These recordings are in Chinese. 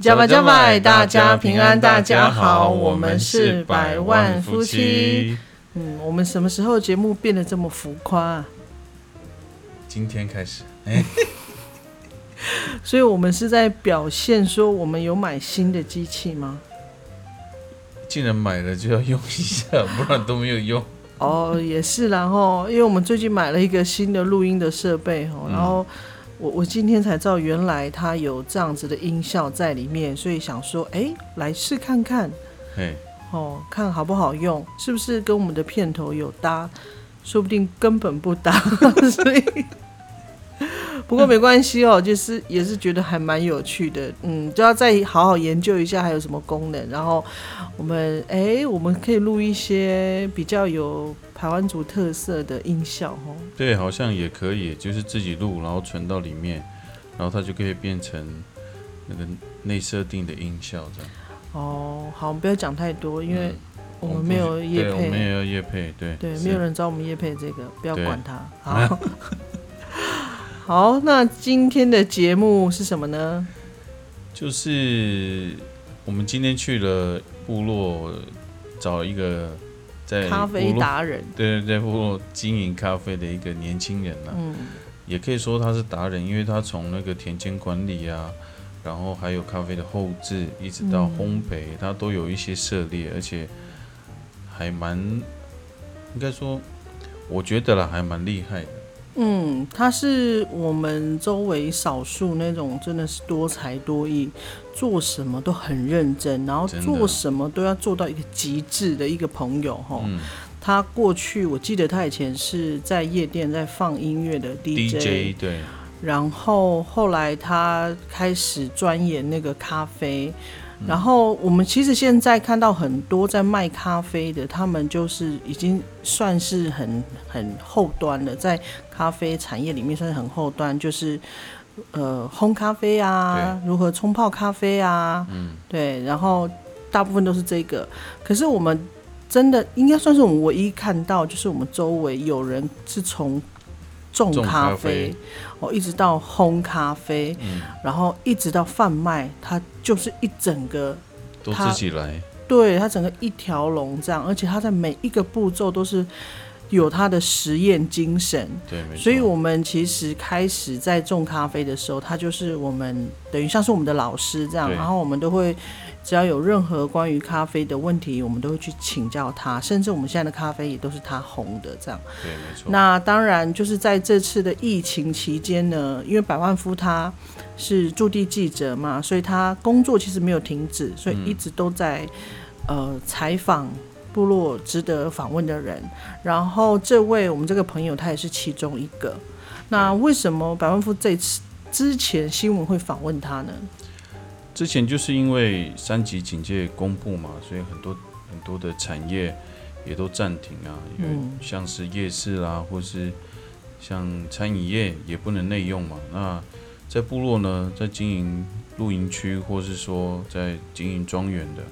加拜加拜，大家平安，大家好，我们是百万夫妻。嗯，我们什么时候节目变得这么浮夸啊？今天开始，哎，所以我们是在表现说我们有买新的机器吗？既然买了就要用一下，不然都没有用。哦，也是，然后因为我们最近买了一个新的录音的设备，哈，然后。我我今天才知道，原来它有这样子的音效在里面，所以想说，哎，来试看看，嘿，哦，看好不好用，是不是跟我们的片头有搭？说不定根本不搭，所以。不过没关系哦，就是也是觉得还蛮有趣的，嗯，就要再好好研究一下还有什么功能。然后我们哎，我们可以录一些比较有台湾族特色的音效哦。对，好像也可以，就是自己录，然后存到里面，然后它就可以变成那个内设定的音效这样。哦，好，我们不要讲太多，因为我们没有叶配，我们也要叶配，对对，没有人找我们叶配这个，不要管它。好。好，那今天的节目是什么呢？就是我们今天去了部落，找一个在咖啡达人，对对对，部落经营咖啡的一个年轻人呢。嗯，也可以说他是达人，因为他从那个田间管理啊，然后还有咖啡的后置，一直到烘焙，他都有一些涉猎，而且还蛮应该说，我觉得啦，还蛮厉害的。嗯，他是我们周围少数那种真的是多才多艺，做什么都很认真，然后做什么都要做到一个极致的一个朋友哈。他过去我记得他以前是在夜店在放音乐的 DJ，对。然后后来他开始钻研那个咖啡。然后我们其实现在看到很多在卖咖啡的，他们就是已经算是很很后端了，在咖啡产业里面算是很后端，就是呃烘咖啡啊，如何冲泡咖啡啊，嗯，对，然后大部分都是这个。可是我们真的应该算是我们唯一看到，就是我们周围有人是从。种咖啡，哦，一直到烘咖啡，嗯，然后一直到贩卖，它就是一整个都自己来，对，他整个一条龙这样，而且他在每一个步骤都是有它的实验精神，对，没错。所以我们其实开始在种咖啡的时候，他就是我们等于像是我们的老师这样，然后我们都会。只要有任何关于咖啡的问题，我们都会去请教他，甚至我们现在的咖啡也都是他红的，这样。对，没错。那当然就是在这次的疫情期间呢，因为百万夫他是驻地记者嘛，所以他工作其实没有停止，所以一直都在呃采访部落值得访问的人。然后这位我们这个朋友他也是其中一个。那为什么百万富这次之前新闻会访问他呢？之前就是因为三级警戒公布嘛，所以很多很多的产业也都暂停啊，因为像是夜市啦，或是像餐饮业也不能内用嘛。那在部落呢，在经营露营区，或是说在经营庄园的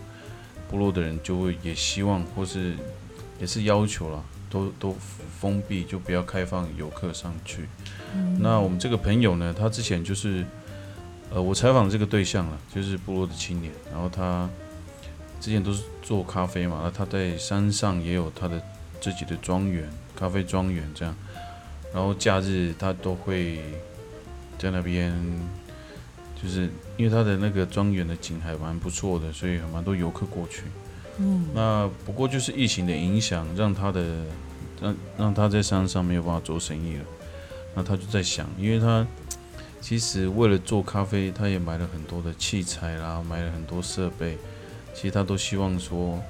部落的人，就会也希望或是也是要求了，都都封闭，就不要开放游客上去。那我们这个朋友呢，他之前就是。呃，我采访这个对象了，就是部落的青年，然后他之前都是做咖啡嘛，那他在山上也有他的自己的庄园，咖啡庄园这样，然后假日他都会在那边，就是因为他的那个庄园的景还蛮不错的，所以蛮多游客过去。嗯，那不过就是疫情的影响，让他的让让他在山上没有办法做生意了，那他就在想，因为他。其实为了做咖啡，他也买了很多的器材啦，买了很多设备。其实他都希望说，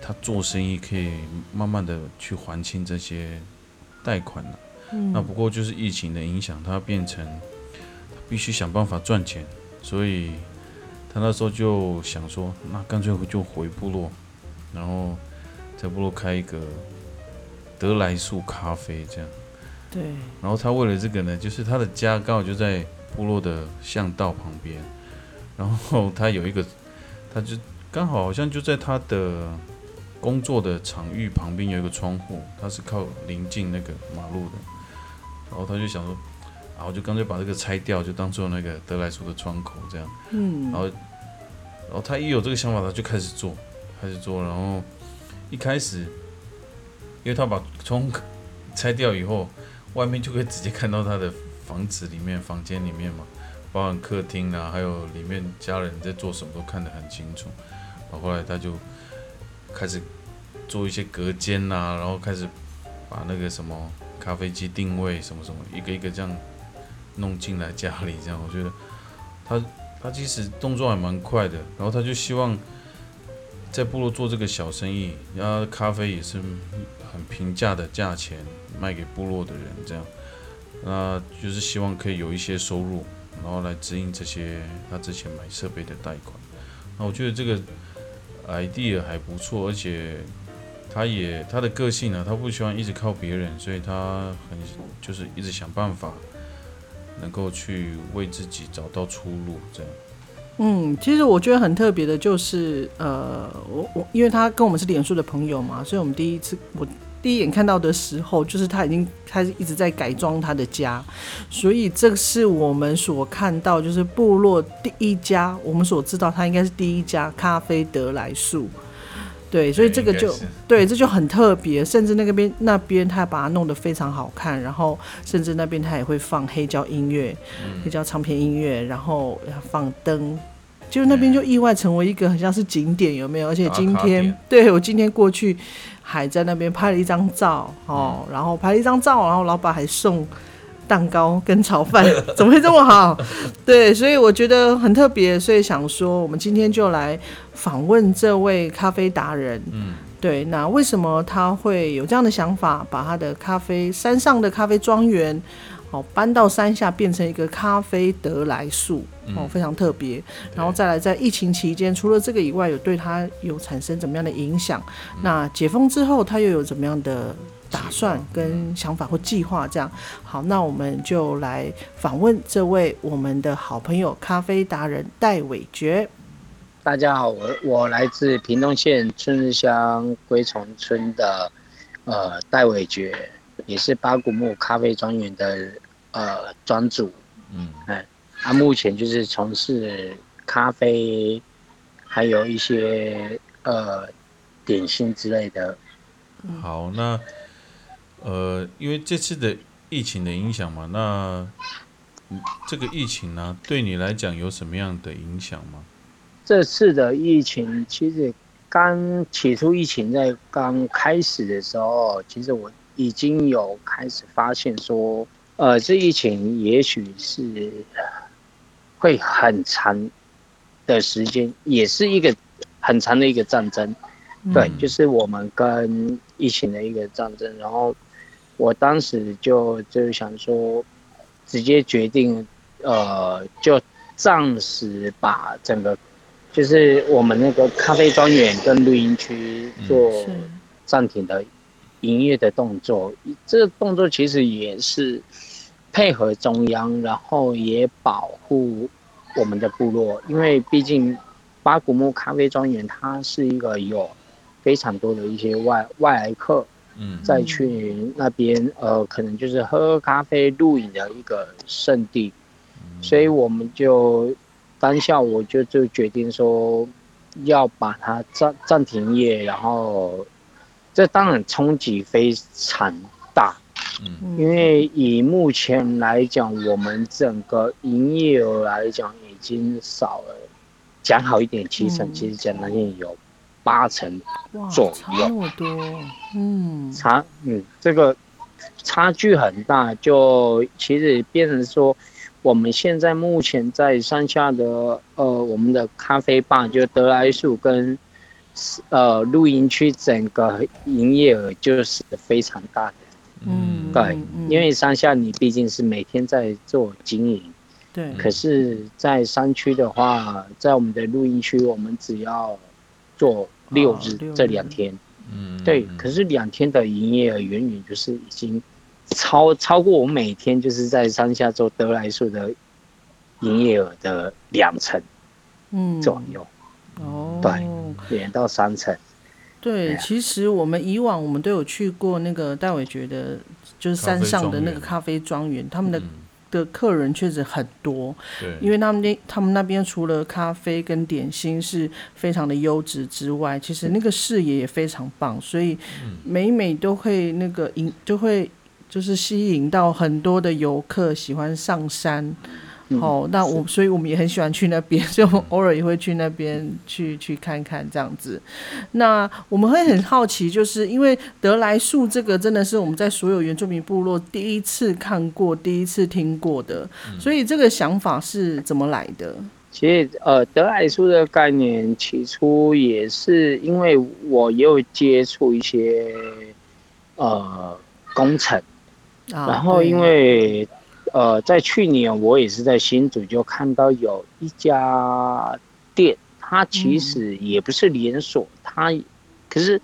他做生意可以慢慢的去还清这些贷款了。那不过就是疫情的影响，他变成必须想办法赚钱，所以他他那时候就想说，那干脆就回部落，然后在部落开一个德莱树咖啡这样。对。然后他为了这个呢，就是他的家刚好就在部落的巷道旁边，然后他有一个，他就刚好好像就在他的工作的场域旁边有一个窗户，他是靠临近那个马路的，然后他就想说。然后就干脆把这个拆掉，就当做那个德莱叔的窗口这样。嗯。然后，然后他一有这个想法，他就开始做，开始做。然后一开始，因为他把窗拆掉以后，外面就可以直接看到他的房子里面、房间里面嘛，包含客厅啊，还有里面家人在做什么都看得很清楚。然后后来他就开始做一些隔间呐，然后开始把那个什么咖啡机定位什么什么，一个一个这样。弄进来家里这样，我觉得他他其实动作还蛮快的，然后他就希望在部落做这个小生意，然后咖啡也是很平价的价钱卖给部落的人这样，那就是希望可以有一些收入，然后来指引这些他之前买设备的贷款。那我觉得这个 idea 还不错，而且他也他的个性呢，他不喜欢一直靠别人，所以他很就是一直想办法。能够去为自己找到出路，这样。嗯，其实我觉得很特别的，就是呃，我我因为他跟我们是脸书的朋友嘛，所以我们第一次我第一眼看到的时候，就是他已经开始一直在改装他的家，所以这是我们所看到，就是部落第一家，我们所知道他应该是第一家咖啡得来树。对，所以这个就对，这就很特别，甚至那个边那边他把它弄得非常好看，然后甚至那边他也会放黑胶音乐，黑胶唱片音乐，然后放灯，就那边就意外成为一个很像是景点，有没有？而且今天对我今天过去还在那边拍了一张照哦，然后拍了一张照，然后老板还送。蛋糕跟炒饭 怎么会这么好？对，所以我觉得很特别，所以想说，我们今天就来访问这位咖啡达人。嗯，对，那为什么他会有这样的想法，把他的咖啡山上的咖啡庄园，哦，搬到山下变成一个咖啡得来树，哦，非常特别。然后再来，在疫情期间，除了这个以外，有对他有产生怎么样的影响？那解封之后，他又有怎么样的？打算跟想法或计划这样好，那我们就来访问这位我们的好朋友咖啡达人戴伟觉。大家好，我我来自屏东县春日乡龟虫村的呃戴伟觉，也是八古木咖啡庄园的呃庄主。嗯，哎，他目前就是从事咖啡，还有一些呃点心之类的。好，那。呃，因为这次的疫情的影响嘛，那这个疫情呢，对你来讲有什么样的影响吗？这次的疫情其实刚起初疫情在刚开始的时候，其实我已经有开始发现说，呃，这疫情也许是会很长的时间，也是一个很长的一个战争，对，就是我们跟疫情的一个战争，然后。我当时就就想说，直接决定，呃，就暂时把整个，就是我们那个咖啡庄园跟录音区做暂停的营业的动作。这个动作其实也是配合中央，然后也保护我们的部落，因为毕竟八古木咖啡庄园它是一个有非常多的一些外外来客。再去那边，呃，可能就是喝咖啡、露营的一个圣地，所以我们就当下我就就决定说，要把它暂暂停业，然后这当然冲击非常大，嗯，因为以目前来讲，我们整个营业额来讲已经少了，讲好一点七成，其实讲难听有。八成左右，差那么多，嗯，差，嗯，这个差距很大，就其实变成说，我们现在目前在山下的呃，我们的咖啡吧，就德莱树跟呃露营区整个营业额就是非常大的，嗯，对，因为山下你毕竟是每天在做经营，对，可是，在山区的话，在我们的露营区，我们只要做六日、这两天，嗯，对。嗯可是两天的营业额远远就是已经超超过我每天就是在山下做德来树的营业额的两成嗯，左右，哦，对两到三成。对，其实我们以往我们都有去过那个戴伟觉得就是山上的那个咖啡庄园，他们的嗯的客人确实很多，对，因为他们那他们那边除了咖啡跟点心是非常的优质之外，其实那个视野也非常棒，所以每每都会那个引就会就是吸引到很多的游客喜欢上山。嗯。哦，那我所以我们也很喜欢去那边，所以我们偶尔也会去那边去去看看这样子。那我们会很好奇，就是因为德来树这个真的是我们在所有原住民部落第一次看过、第一次听过的，所以这个想法是怎么来的？其实，呃，德莱树的概念起初也是因为我也有接触一些呃工程，啊，然后因为呃在去年我也是在新竹就看到有一家店，它其实也不是连锁，它可是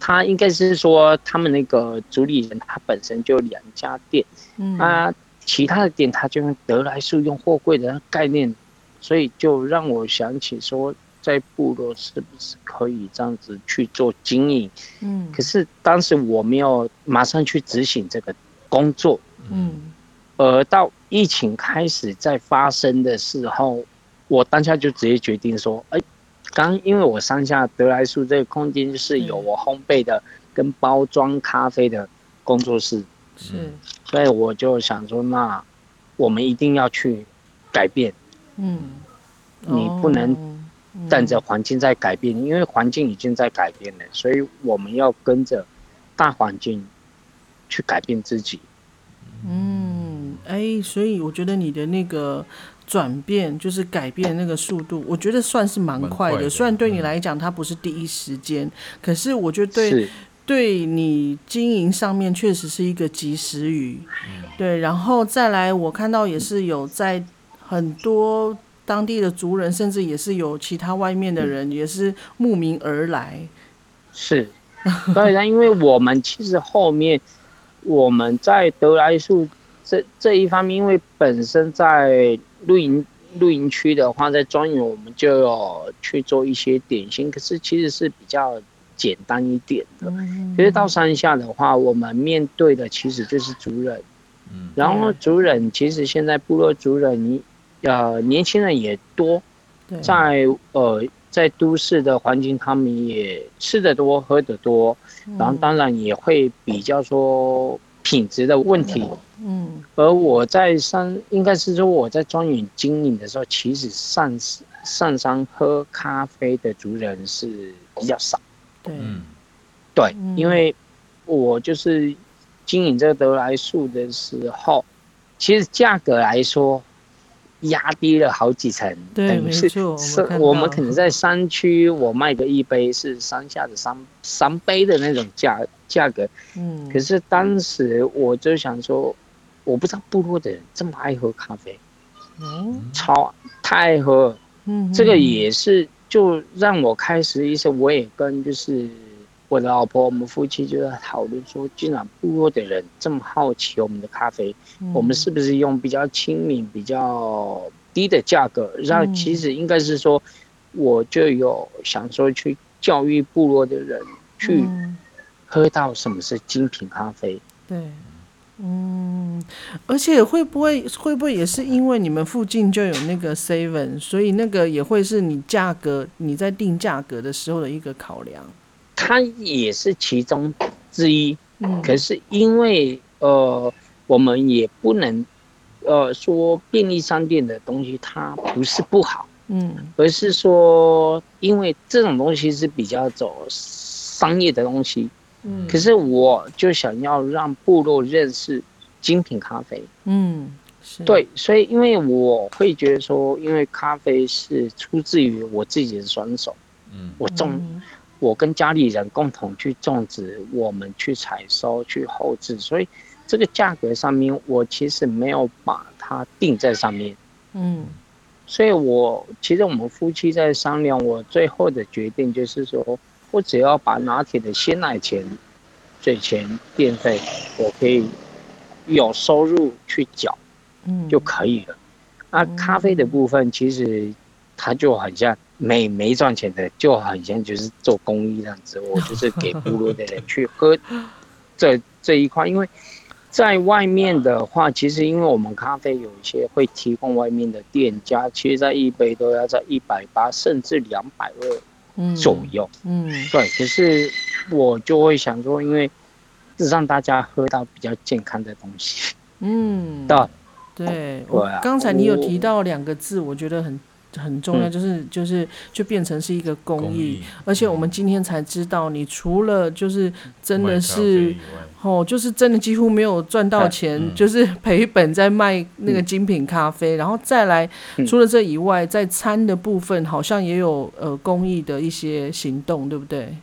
它应该是说他们那个主理人他本身就两家店。嗯。啊，其他的店他就用得来速用货柜的概念，所以就让我想起说，在部落是不是可以这样子去做经营？嗯。可是当时我没有马上去执行这个工作，嗯而到疫情开始在发生的时候，我当下就直接决定说，哎，刚因为我上下德来树这个空间就是有我烘焙的跟包装咖啡的工作室。是。所以我就想说，那我们一定要去改变，嗯，你不能等着环境在改变，因为环境已经在改变了，所以我们要跟着大环境去改变自己。嗯，哎，所以我觉得你的那个转变，就是改变那个速度，我觉得算是蛮蛮快的。快的虽然对你嗯来讲它不是第一时间，可是我觉得对，对你经营上面确实是一个及时雨。对，然后再来，我看到也是有在很多当地的族人，甚至也是有其他外面的人，也是慕名而来。是，当然，因为我们其实后面我们在德来树这这一方面，因为本身在露营露营区的话，在庄园我们就有去做一些点心，可是其实是比较简单一点的。嗯。其实到山下的话，我们面对的其实就是族人，嗯。然后族人其实现在部落族人，呃，年轻人也多，在呃在都市的环境，他们也吃得多，喝得多，然后当然也会比较说品质的问题。嗯而我在上，应该是说我在庄园经营的时候，其实上上山喝咖啡的族人是比较少。对，嗯对嗯，因为我就是经营这个德莱树的时候，其实价格来说压低了好几层，对等于是是我们可能在山区，我卖个一杯是山下的三三杯的那种价价格，嗯，可是当时我就想说，我不知道部落的人这么爱喝咖啡，哦，超太爱喝。嗯，这个也是就让我开始一些，我也跟就是我的老婆，我们夫妻就在讨论说，既然部落的人这么好奇我们的咖啡，嗯我们是不是用比较亲民、比较低的价格，让嗯其实应该是说，我就有想说去教育部落的人去嗯喝到什么是精品咖啡。对，嗯，而且会不会会不会也是因为你们附近就有那个 Seven，所以那个也会是你价格你在定价格的时候的一个考量。它也是其中之一，嗯，可是因为呃，我们也不能呃说便利商店的东西它不是不好，嗯。而是说因为这种东西是比较走商业的东西，嗯，可是我就想要让部落认识精品咖啡，嗯，对，所以因为我会觉得说，因为咖啡是出自于我自己的双手，嗯。我种嗯我跟家里人共同去种植，我们去采收、去后置，所以这个价格上面我其实没有把它定在上面，嗯，所以我其实我们夫妻在商量，我最后的决定就是说，我只要把拿铁的鲜奶钱、水钱、电费，我可以有收入去缴，嗯，就可以了。那咖啡的部分，其实它就很像没没赚钱的，就很像就是做公益这样子，我就是给部落的人去喝这这一块，因为。在外面的话，其实因为我们咖啡有一些会提供外面的店家，其实在一杯都要在一百八甚至两百二左右。嗯，对。可是我就会想说，因为让大家喝到比较健康的东西。嗯，对。对，我刚才你有提到两个字，我觉得很。很重要，就是就是就变成是一个公益，而且我们今天才知道，你除了就是真的是哦，就是真的几乎没有赚到钱，就是赔本在卖那个精品咖啡，然后再来除了这以外，在餐的部分好像也有呃公益的一些行动，对不对？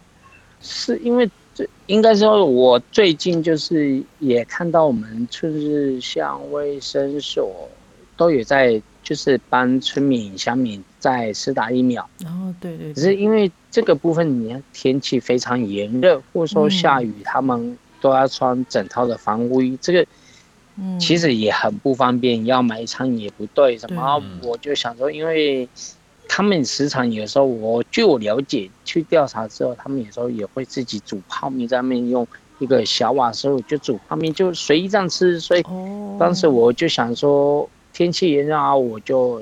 是因为这应该说，我最近就是也看到我们就是像卫生所都有在。就是帮村民、乡民在施打疫苗。哦，对对。只是因为这个部分，你看天气非常炎热，或者说下雨，他们都要穿整套的防护衣，这个其实也很不方便。要买餐也不对，什么？我就想说，因为他们时常有时候，我据我了解，去调查之后，他们有时候也会自己煮泡面，在面用一个小瓦斯炉就煮泡面，就随意这样吃。所以当时我就想说。天气炎热啊，我就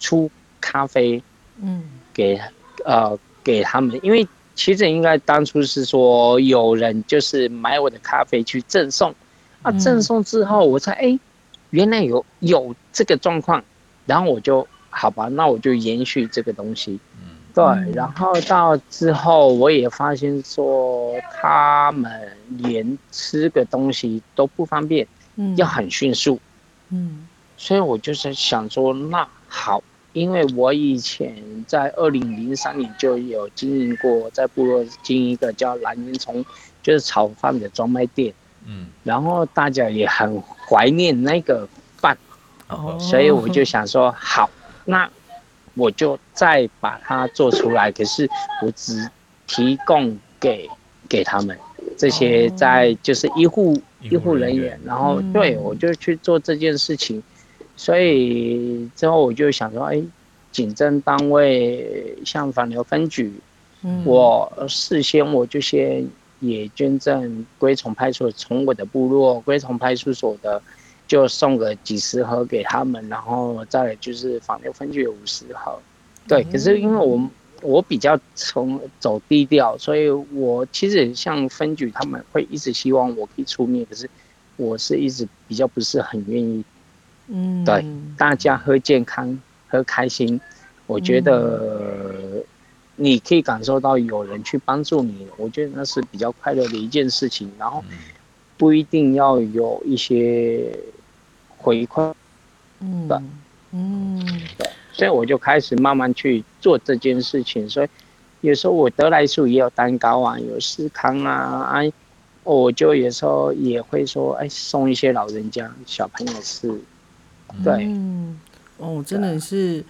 出咖啡，嗯，给呃给他们，因为其实应该当初是说有人就是买我的咖啡去赠送，啊，赠送之后我才哎，原来有有这个状况，然后我就好吧，那我就延续这个东西，嗯，对，然后到之后我也发现说他们连吃个东西都不方便，嗯，要很迅速，嗯。所以我就是想说，那好，因为我以前在二零零三年就有经营过，在部落经营一个叫蓝烟囱，就是炒饭的专卖店，嗯，然后大家也很怀念那个饭，哦，所以我就 想说，好，那我就再把它做出来，可是我只提供给给他们这些在就是医护医护人员，然后对我就去做这件事情。所以之后我就想说，哎，警政单位像反流分局，嗯我事先我就先也捐赠龟从派出所，从我的部落龟从派出所的，就送个几十盒给他们，然后再就是反流分局有五十盒，对。可是因为我我比较从走低调，所以我其实像分局他们会一直希望我可以出面，可是我是一直比较不是很愿意。嗯，对，大家喝健康，喝开心，我觉得你可以感受到有人去帮助你，我觉得那是比较快乐的一件事情。然后不一定要有一些回馈，嗯，嗯，对，所以我就开始慢慢去做这件事情。所以有时候我得来速也有蛋糕啊，有司康啊，哎，我就有时候也会说，哎，送一些老人家、小朋友吃。对，哦，真的是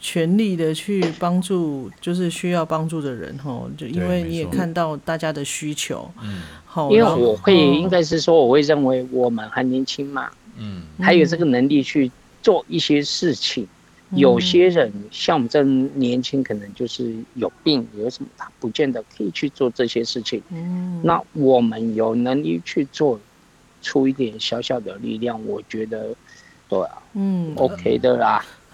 全力的去帮助，就是需要帮助的人哈。就因为你也看到大家的需求，嗯，好，因为我会应该是说，我会认为我们还年轻嘛，嗯，还有这个能力去做一些事情。有些人像我们这年轻，可能就是有病，有什么他不见得可以去做这些事情。嗯，那我们有能力去做出一点小小的力量，我觉得。对啊，嗯，OK 的啦，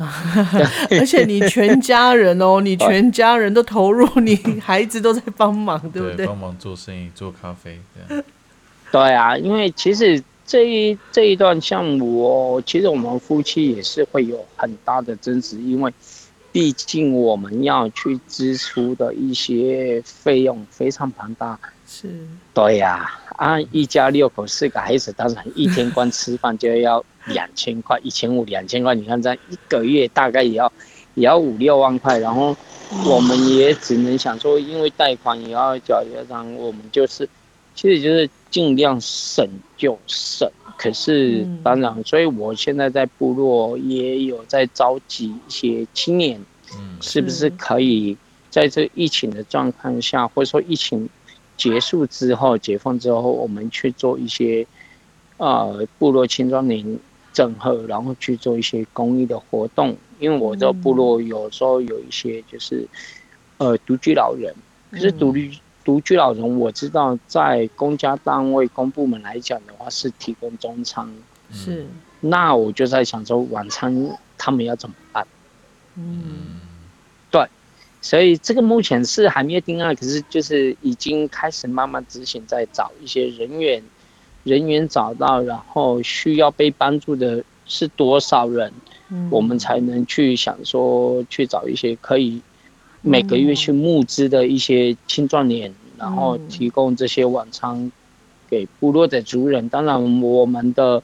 而且你全家人哦，你全家人都投入，你孩子都在帮忙，对不对？帮忙做生意，做咖啡，这样。对啊，因为其实这一这一段项目哦，其实我们夫妻也是会有很大的争执，因为毕竟我们要去支出的一些费用非常庞大。是。对呀，啊，一家六口四个孩子，当然一天光吃饭就要。两千块，一千五，两千块，你看这一个月大概也要，也要五六万块。然后我们也只能想说，因为贷款也要缴，然后我们就是其实就是尽量省就省。可是当然，所以我现在在部落也有在召集一些青年，嗯，是不是可以在这疫情的状况下，或者说疫情结束之后、解放之后，我们去做一些呃部落青壮年整合，然后去做一些公益的活动。因为我的部落有时候有一些就是呃独居老人，可是独居。独居老人，我知道在公家单位、公部门来讲的话是提供中餐，是。那我就在想说，晚餐他们要怎么办？嗯，对，所以这个目前是还没有定案，可是就是已经开始慢慢执行，在找一些人员，人员找到，然后需要被帮助的是多少人，我们才能去想说去找一些可以。每个月去募资的一些青壮年，然后提供这些晚餐给部落的族人。当然，我们的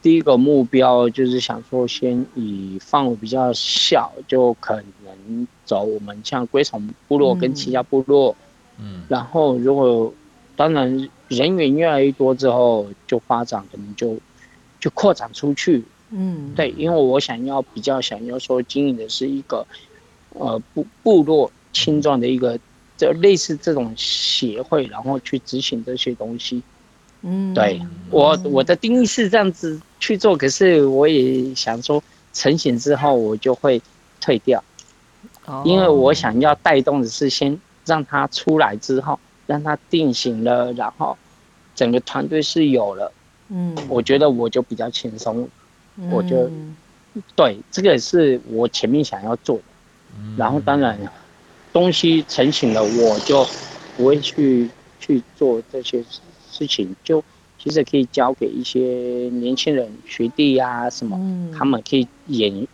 第一个目标就是想说，先以范围比较小，就可能走我们像龟虫部落跟其他部落。嗯。然后，如果当然人员越来越多之后，就发展可能就就扩展出去。嗯。对，因为我想要比较想要说经营的是一个。呃，部部落青壮的一个，就类似这种协会，然后去执行这些东西。嗯，对我我的定义是这样子去做，可是我也想说，成型之后我就会退掉，因为我想要带动的是先让他出来之后，让他定型了，然后整个团队是有了，嗯，我觉得我就比较轻松，我就对这个是我前面想要做的。然后当然，东西成型了，我就不会去去做这些事情，就其实可以交给一些年轻人、学弟啊什么，他们可以延，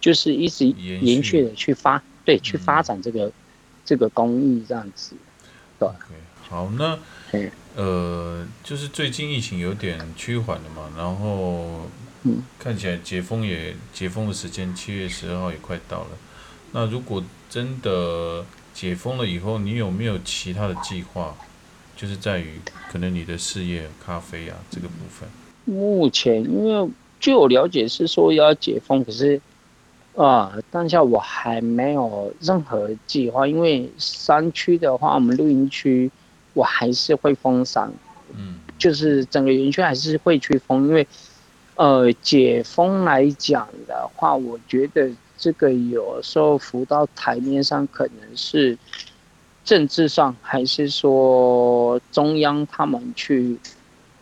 就是一直延续。的去发，对，去发展这个这个工艺这样子，对。好，那呃，就是最近疫情有点趋缓了嘛，然后嗯看起来解封也解封的时间七月十二号也快到了。那如果真的解封了以后，你有没有其他的计划？就是在于可能你的事业咖啡啊这个部分。目前因为据我了解是说要解封，可是啊当下我还没有任何计划。因为山区的话，我们露营区我还是会封山，嗯，就是整个园区还是会去封。因为呃解封来讲的话，我觉得。这个有时候浮到台面上，可能是政治上，还是说中央他们去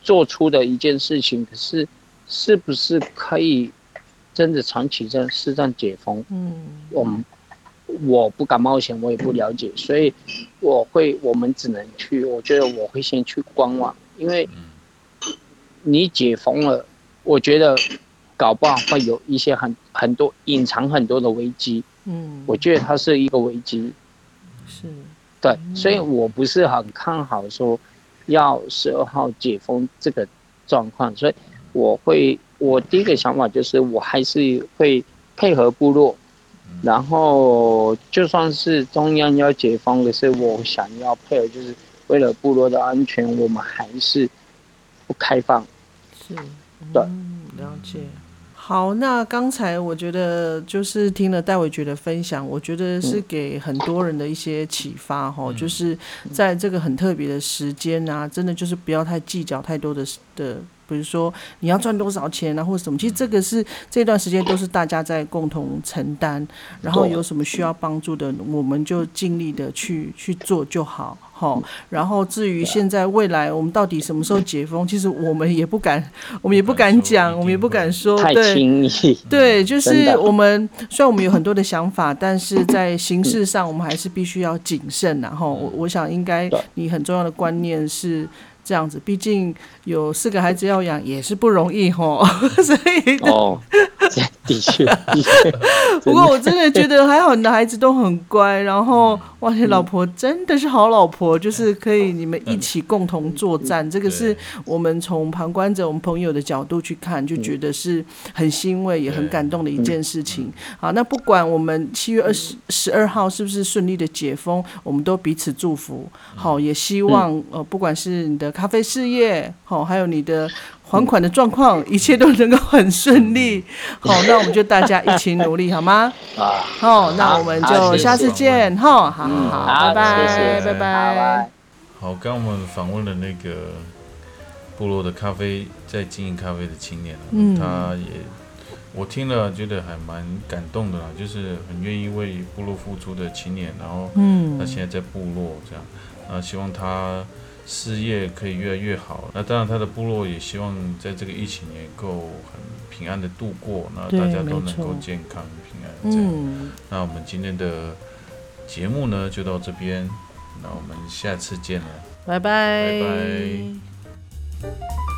做出的一件事情。可是，是不是可以真的长期这样市场解封？嗯，我们我不敢冒险，我也不了解，所以我会，我们只能去。我觉得我会先去观望，因为你解封了，我觉得。搞不好会有一些很很多隐藏很多的危机，嗯，我觉得它是一个危机，是，对，所以我不是很看好说要十二号解封这个状况，所以我会我第一个想法就是我还是会配合部落，然后就算是中央要解封，可是我想要配合，就是为了部落的安全，我们还是不开放，是，对，了解。好，那刚才我觉得就是听了戴伟觉的分享，我觉得是给很多人的一些启发哈，就是在这个很特别的时间啊，真的就是不要太计较太多的的。比如说你要赚多少钱啊，或者什么，其实这个是这段时间都是大家在共同承担。然后有什么需要帮助的，我们就尽力的去去做就好，好。然后至于现在未来我们到底什么时候解封，其实我们也不敢，我们也不敢讲，我们也不敢说。太轻易。对，就是我们虽然我们有很多的想法，但是在形式上我们还是必须要谨慎。然后我我想应该你很重要的观念是。这样子，毕竟有四个孩子要养也是不容易吼，所以哦，的确，的确。不过我真的觉得还好，你的孩子都很乖。然后，哇，你老婆真的是好老婆，就是可以你们一起共同作战。这个是我们从旁观者、我们朋友的角度去看，就觉得是很欣慰也很感动的一件事情。好，那不管我们七月二十十二号是不是顺利的解封，我们都彼此祝福。好，也希望呃，不管是你的咖啡事业，好，还有你的。还款的状况，一切都能够很顺利。好，那我们就大家一起努力，好吗？啊，好，那我们就下次见。哈，好好，拜拜，拜拜。好，刚我们访问了那个部落的咖啡在经营咖啡的青年嗯，他也我听了觉得还蛮感动的啦，就是很愿意为部落付出的青年，然后嗯，他现在在部落这样，啊，希望他。事业可以越来越好，那当然他的部落也希望在这个疫情也够很平安的度过，那大家都能够健康平安这样。那我们今天的节目呢就到这边，那我们下次见了，拜拜，拜拜。